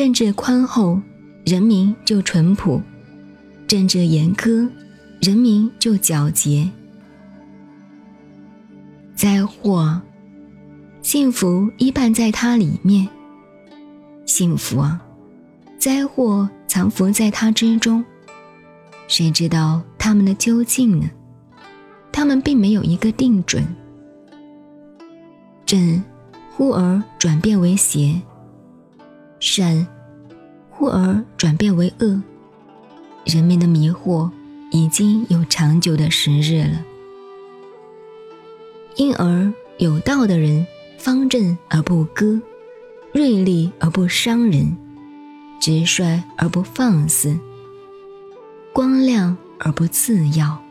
政治宽厚，人民就淳朴；政治严苛，人民就皎洁。灾祸，幸福一半在它里面。幸福啊，灾祸藏伏在它之中。谁知道他们的究竟呢？他们并没有一个定准。正忽而转变为邪，善忽而转变为恶。人民的迷惑已经有长久的时日了。因而有道的人，方正而不割，锐利而不伤人，直率而不放肆，光亮而不次要。